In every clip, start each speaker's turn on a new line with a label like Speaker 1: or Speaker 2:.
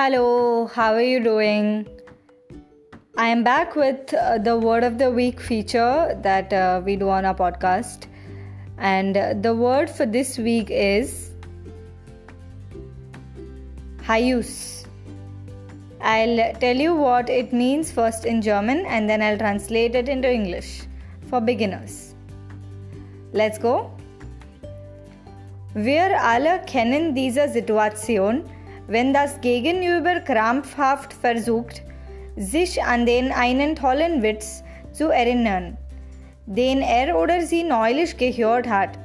Speaker 1: Hello, how are you doing? I am back with uh, the word of the week feature that uh, we do on our podcast. And uh, the word for this week is Hayus. I'll tell you what it means first in German and then I'll translate it into English for beginners. Let's go. Wir alle kennen diese Situation, wenn das Gegenüber krampfhaft versucht, sich an den einen tollen Witz zu erinnern, den er oder sie neulich gehört hat.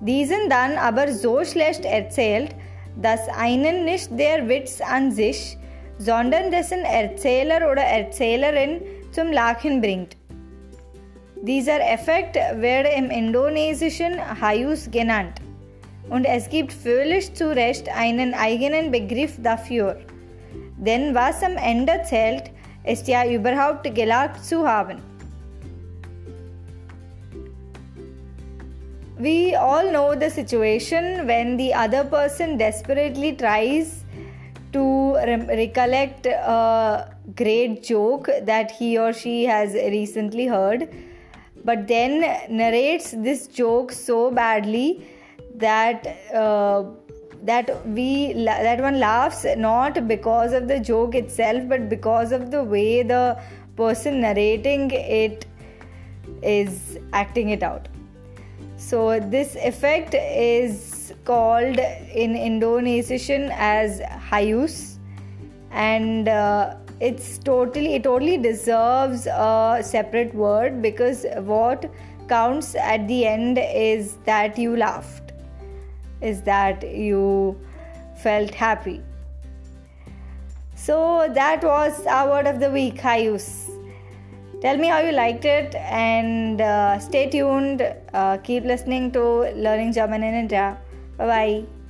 Speaker 1: Diesen dann aber so schlecht erzählt, dass einen nicht der Witz an sich, sondern dessen Erzähler oder Erzählerin zum Lachen bringt. Dieser Effekt wird im Indonesischen Hayus genannt und es gibt völlig zu Recht einen eigenen Begriff dafür. Denn was am Ende zählt, ist ja überhaupt gelacht zu haben. We all know the situation when the other person desperately tries to re- recollect a great joke that he or she has recently heard, but then narrates this joke so badly that uh, that we that one laughs not because of the joke itself but because of the way the person narrating it is acting it out. So this effect is called in indonesian as hayus and uh, it's totally it totally deserves a separate word because what counts at the end is that you laughed is that you felt happy. So that was our word of the week, Hayus. Tell me how you liked it and uh, stay tuned. Uh, keep listening to Learning German in India. Bye bye.